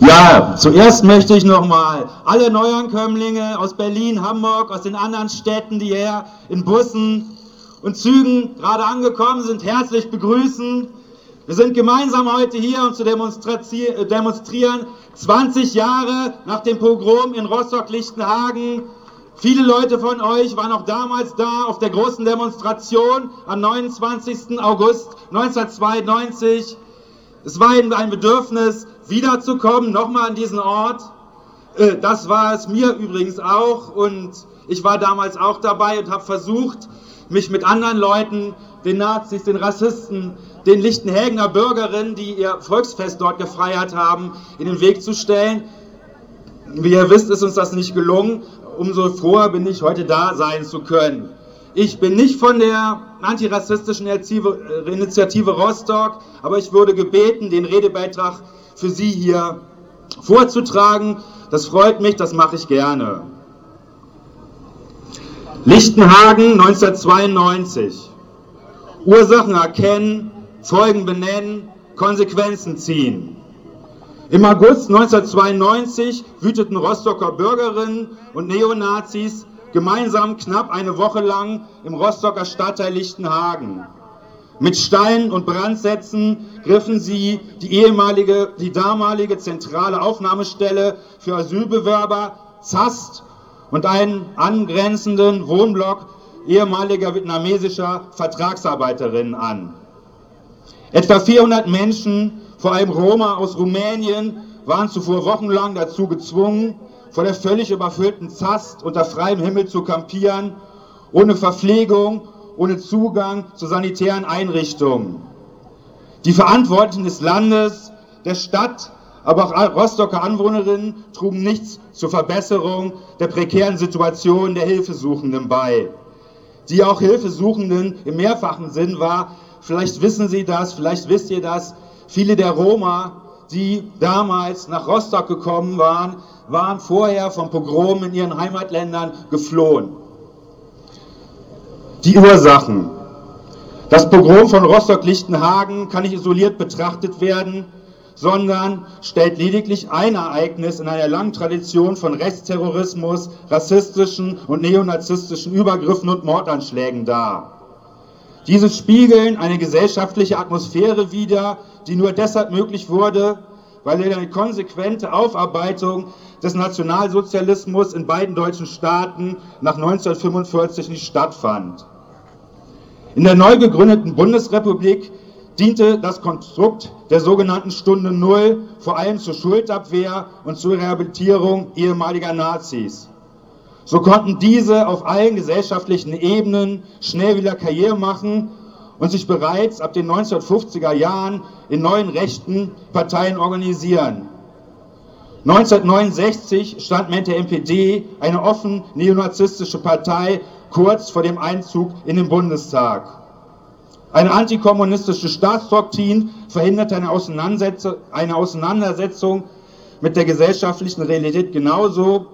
Ja, zuerst möchte ich nochmal alle Neuankömmlinge aus Berlin, Hamburg, aus den anderen Städten, die hier in Bussen und Zügen gerade angekommen sind, herzlich begrüßen. Wir sind gemeinsam heute hier, um zu demonstrieren, 20 Jahre nach dem Pogrom in Rostock-Lichtenhagen. Viele Leute von euch waren auch damals da auf der großen Demonstration am 29. August 1992. Es war eben ein Bedürfnis, wiederzukommen, nochmal an diesen Ort. Äh, das war es mir übrigens auch und ich war damals auch dabei und habe versucht, mich mit anderen Leuten, den Nazis, den Rassisten, den Lichtenhägener Bürgerinnen, die ihr Volksfest dort gefeiert haben, in den Weg zu stellen. Wie ihr wisst, ist uns das nicht gelungen. Umso froher bin ich, heute da sein zu können. Ich bin nicht von der antirassistischen Initiative Rostock, aber ich wurde gebeten, den Redebeitrag für Sie hier vorzutragen. Das freut mich, das mache ich gerne. Lichtenhagen 1992. Ursachen erkennen, Zeugen benennen, Konsequenzen ziehen. Im August 1992 wüteten Rostocker Bürgerinnen und Neonazis gemeinsam knapp eine Woche lang im Rostocker Stadtteil Lichtenhagen. Mit Steinen und Brandsätzen griffen sie die ehemalige, die damalige zentrale Aufnahmestelle für Asylbewerber ZAST und einen angrenzenden Wohnblock ehemaliger vietnamesischer Vertragsarbeiterinnen an. Etwa 400 Menschen, vor allem Roma aus Rumänien, waren zuvor wochenlang dazu gezwungen, vor der völlig überfüllten ZAST unter freiem Himmel zu kampieren, ohne Verpflegung ohne Zugang zu sanitären Einrichtungen. Die Verantwortlichen des Landes, der Stadt, aber auch Rostocker Anwohnerinnen trugen nichts zur Verbesserung der prekären Situation der Hilfesuchenden bei. Die auch Hilfesuchenden im mehrfachen Sinn war, vielleicht wissen Sie das, vielleicht wisst ihr das, viele der Roma, die damals nach Rostock gekommen waren, waren vorher vom Pogrom in ihren Heimatländern geflohen. Die Ursachen. Das Pogrom von Rostock-Lichtenhagen kann nicht isoliert betrachtet werden, sondern stellt lediglich ein Ereignis in einer langen Tradition von Rechtsterrorismus, rassistischen und neonazistischen Übergriffen und Mordanschlägen dar. Diese spiegeln eine gesellschaftliche Atmosphäre wider, die nur deshalb möglich wurde, weil eine konsequente Aufarbeitung des Nationalsozialismus in beiden deutschen Staaten nach 1945 nicht stattfand. In der neu gegründeten Bundesrepublik diente das Konstrukt der sogenannten Stunde Null vor allem zur Schuldabwehr und zur Rehabilitierung ehemaliger Nazis. So konnten diese auf allen gesellschaftlichen Ebenen schnell wieder Karriere machen und sich bereits ab den 1950er Jahren in neuen rechten Parteien organisieren. 1969 stand mit der NPD eine offen neonazistische Partei kurz vor dem Einzug in den Bundestag. Eine antikommunistische Staatsdoktrin verhinderte eine Auseinandersetzung, eine Auseinandersetzung mit der gesellschaftlichen Realität genauso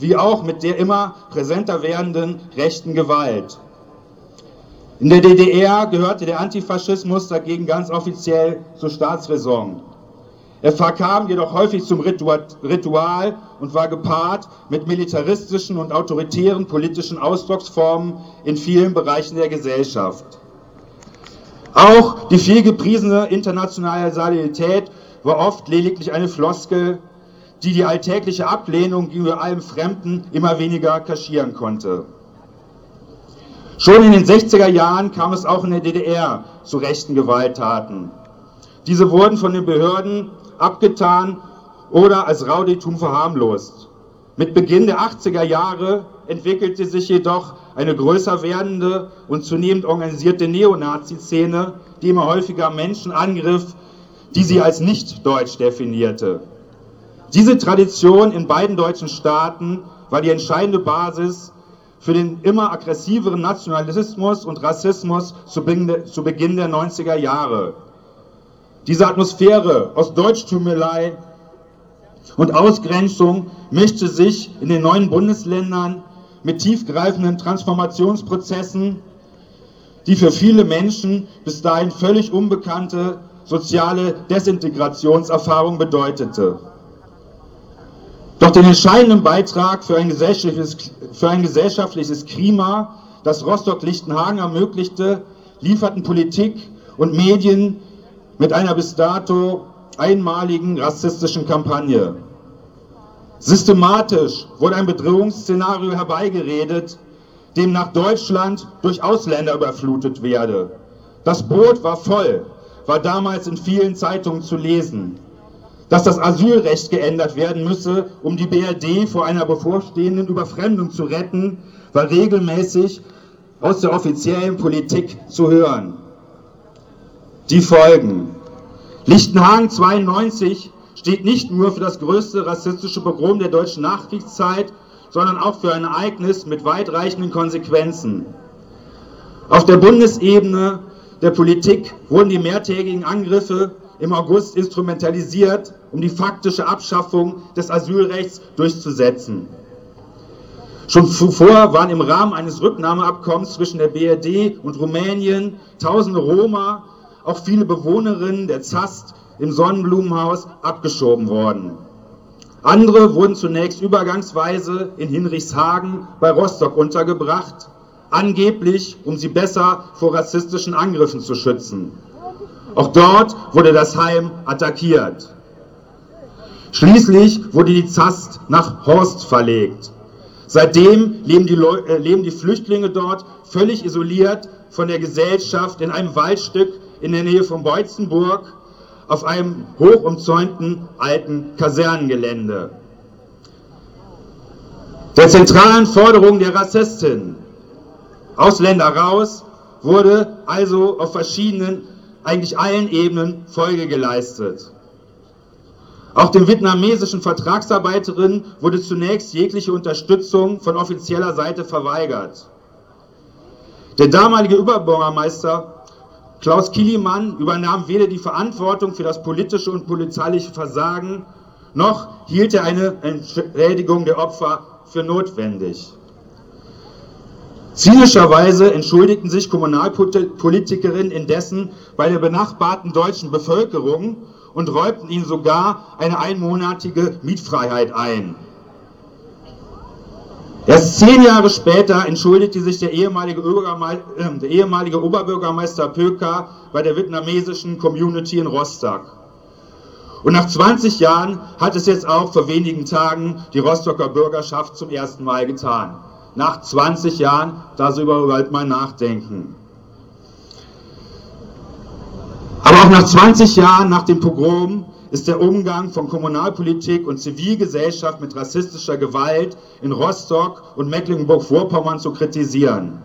wie auch mit der immer präsenter werdenden rechten Gewalt. In der DDR gehörte der Antifaschismus dagegen ganz offiziell zur Staatsräson. Er verkam jedoch häufig zum Ritual und war gepaart mit militaristischen und autoritären politischen Ausdrucksformen in vielen Bereichen der Gesellschaft. Auch die viel gepriesene internationale Solidarität war oft lediglich eine Floskel, die die alltägliche Ablehnung gegenüber allem Fremden immer weniger kaschieren konnte. Schon in den 60er Jahren kam es auch in der DDR zu rechten Gewalttaten. Diese wurden von den Behörden abgetan oder als Rauditum verharmlost. Mit Beginn der 80er Jahre entwickelte sich jedoch eine größer werdende und zunehmend organisierte Neonazi-Szene, die immer häufiger Menschen angriff, die sie als nicht deutsch definierte. Diese Tradition in beiden deutschen Staaten war die entscheidende Basis für den immer aggressiveren Nationalismus und Rassismus zu Beginn der 90er Jahre. Diese Atmosphäre aus Deutschtümelei und Ausgrenzung mischte sich in den neuen Bundesländern mit tiefgreifenden Transformationsprozessen, die für viele Menschen bis dahin völlig unbekannte soziale Desintegrationserfahrung bedeutete. Doch den entscheidenden Beitrag für ein gesellschaftliches, für ein gesellschaftliches Klima, das Rostock-Lichtenhagen ermöglichte, lieferten Politik und Medien mit einer bis dato einmaligen rassistischen Kampagne. Systematisch wurde ein Bedrohungsszenario herbeigeredet, dem nach Deutschland durch Ausländer überflutet werde. Das Boot war voll, war damals in vielen Zeitungen zu lesen dass das Asylrecht geändert werden müsse, um die BRD vor einer bevorstehenden Überfremdung zu retten, war regelmäßig aus der offiziellen Politik zu hören. Die Folgen. Lichtenhagen 92 steht nicht nur für das größte rassistische Pogrom der deutschen Nachkriegszeit, sondern auch für ein Ereignis mit weitreichenden Konsequenzen. Auf der Bundesebene der Politik wurden die mehrtägigen Angriffe im August instrumentalisiert, um die faktische Abschaffung des Asylrechts durchzusetzen. Schon zuvor waren im Rahmen eines Rücknahmeabkommens zwischen der BRD und Rumänien tausende Roma, auch viele Bewohnerinnen der ZAST im Sonnenblumenhaus abgeschoben worden. Andere wurden zunächst übergangsweise in Hinrichshagen bei Rostock untergebracht, angeblich um sie besser vor rassistischen Angriffen zu schützen. Auch dort wurde das Heim attackiert. Schließlich wurde die Zast nach Horst verlegt. Seitdem leben die, Leu äh, leben die Flüchtlinge dort völlig isoliert von der Gesellschaft in einem Waldstück in der Nähe von Beutzenburg auf einem hochumzäunten alten Kasernengelände. Der zentralen Forderung der Rassistin, Ausländer raus, wurde also auf verschiedenen eigentlich allen Ebenen Folge geleistet. Auch den vietnamesischen Vertragsarbeiterinnen wurde zunächst jegliche Unterstützung von offizieller Seite verweigert. Der damalige Überbürgermeister Klaus Kilimann übernahm weder die Verantwortung für das politische und polizeiliche Versagen, noch hielt er eine Entschädigung der Opfer für notwendig. Zynischerweise entschuldigten sich Kommunalpolitikerinnen indessen bei der benachbarten deutschen Bevölkerung und räumten ihnen sogar eine einmonatige Mietfreiheit ein. Erst zehn Jahre später entschuldigte sich der ehemalige, äh, der ehemalige Oberbürgermeister Pöker bei der vietnamesischen Community in Rostock. Und nach 20 Jahren hat es jetzt auch vor wenigen Tagen die Rostocker Bürgerschaft zum ersten Mal getan nach 20 Jahren darüber überhaupt mal nachdenken. Aber auch nach 20 Jahren nach dem Pogrom ist der Umgang von Kommunalpolitik und Zivilgesellschaft mit rassistischer Gewalt in Rostock und Mecklenburg-Vorpommern zu kritisieren.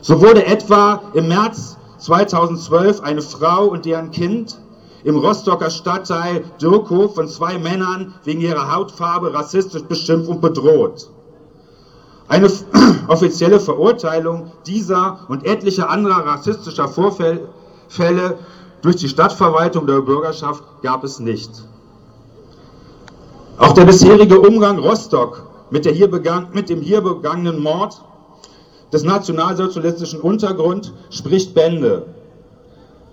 So wurde etwa im März 2012 eine Frau und deren Kind im Rostocker Stadtteil Dirkow von zwei Männern wegen ihrer Hautfarbe rassistisch beschimpft und bedroht. Eine offizielle Verurteilung dieser und etlicher anderer rassistischer Vorfälle durch die Stadtverwaltung der Bürgerschaft gab es nicht. Auch der bisherige Umgang Rostock mit, hier begann, mit dem hier begangenen Mord des nationalsozialistischen Untergrund spricht Bände.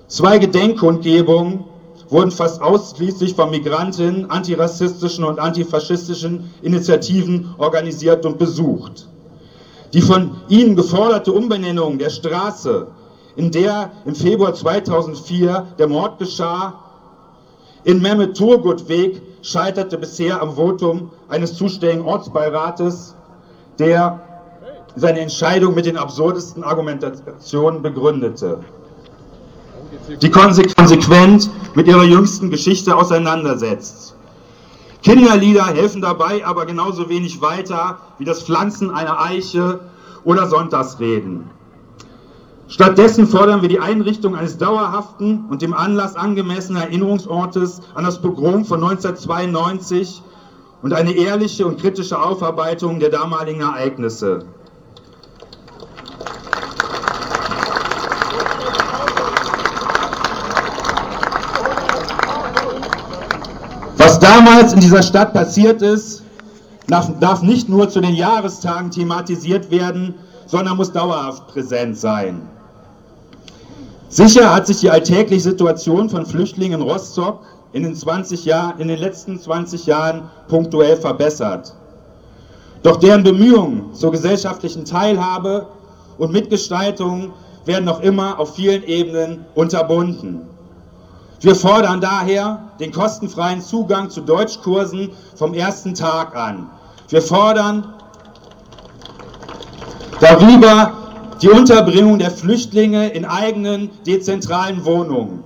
Zwei Gedenkkundgebungen wurden fast ausschließlich von Migrantinnen, antirassistischen und antifaschistischen Initiativen organisiert und besucht. Die von ihnen geforderte Umbenennung der Straße, in der im Februar 2004 der Mord geschah, in Mehmet-Turgut-Weg scheiterte bisher am Votum eines zuständigen Ortsbeirates, der seine Entscheidung mit den absurdesten Argumentationen begründete die konsequent mit ihrer jüngsten Geschichte auseinandersetzt. Kinderlieder helfen dabei aber genauso wenig weiter wie das Pflanzen einer Eiche oder Sonntagsreden. Stattdessen fordern wir die Einrichtung eines dauerhaften und dem Anlass angemessenen Erinnerungsortes an das Pogrom von 1992 und eine ehrliche und kritische Aufarbeitung der damaligen Ereignisse. Damals in dieser Stadt passiert ist, darf nicht nur zu den Jahrestagen thematisiert werden, sondern muss dauerhaft präsent sein. Sicher hat sich die alltägliche Situation von Flüchtlingen in Rostock in den, 20 Jahr, in den letzten 20 Jahren punktuell verbessert. Doch deren Bemühungen zur gesellschaftlichen Teilhabe und Mitgestaltung werden noch immer auf vielen Ebenen unterbunden. Wir fordern daher den kostenfreien Zugang zu Deutschkursen vom ersten Tag an. Wir fordern darüber die Unterbringung der Flüchtlinge in eigenen dezentralen Wohnungen.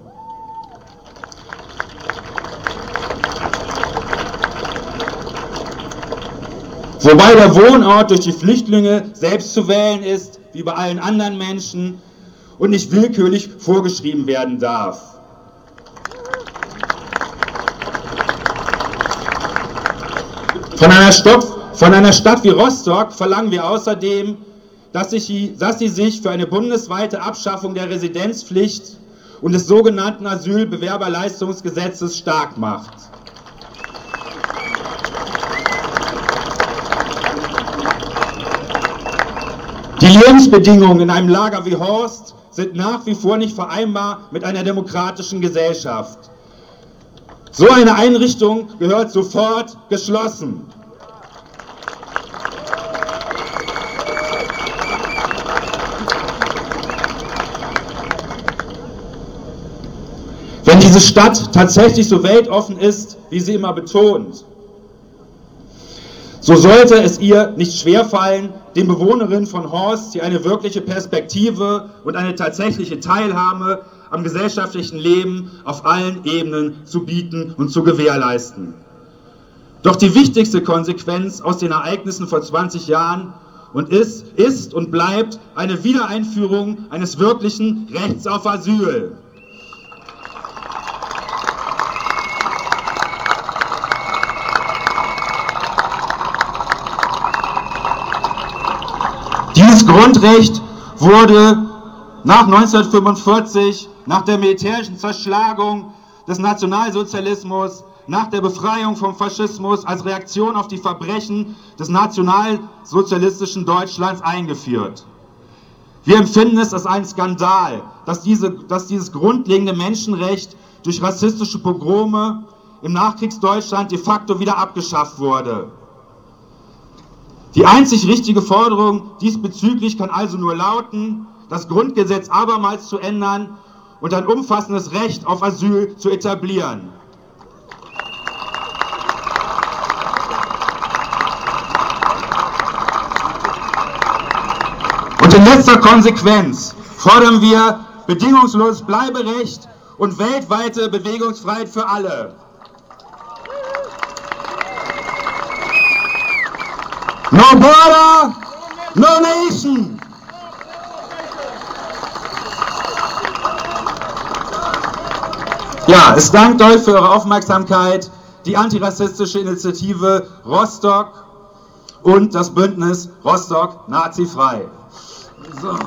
Wobei der Wohnort durch die Flüchtlinge selbst zu wählen ist, wie bei allen anderen Menschen, und nicht willkürlich vorgeschrieben werden darf. Von einer, Stadt, von einer Stadt wie Rostock verlangen wir außerdem, dass, sie sich für eine bundesweite Abschaffung der Residenzpflicht und des sogenannten Asylbewerberleistungsgesetzes stark macht. Die Lebensbedingungen in einem Lager wie Horst sind nach wie vor nicht vereinbar mit einer demokratischen Gesellschaft. So eine Einrichtung gehört sofort geschlossen. Wenn diese Stadt tatsächlich so weltoffen ist, wie sie immer betont, so sollte es ihr nicht schwerfallen, den Bewohnerinnen von Horst hier eine wirkliche Perspektive und eine tatsächliche Teilhabe am gesellschaftlichen Leben auf allen Ebenen zu bieten und zu gewährleisten. Doch die wichtigste Konsequenz aus den Ereignissen vor 20 Jahren und ist, ist und bleibt eine Wiedereinführung eines wirklichen Rechts auf Asyl. Dieses Grundrecht wurde nach 1945, nach der militärischen Zerschlagung des Nationalsozialismus, nach der Befreiung vom Faschismus als Reaktion auf die Verbrechen des nationalsozialistischen Deutschlands eingeführt. Wir empfinden es als einen Skandal, dass, diese, dass dieses grundlegende Menschenrecht durch rassistische Pogrome im Nachkriegsdeutschland de facto wieder abgeschafft wurde. Die einzig richtige Forderung diesbezüglich kann also nur lauten, das Grundgesetz abermals zu ändern und ein umfassendes Recht auf Asyl zu etablieren. Und in letzter Konsequenz fordern wir bedingungsloses Bleiberecht und weltweite Bewegungsfreiheit für alle. No border, no nation. Ja, es dankt euch für eure Aufmerksamkeit, die antirassistische Initiative Rostock und das Bündnis Rostock Nazi-frei. So.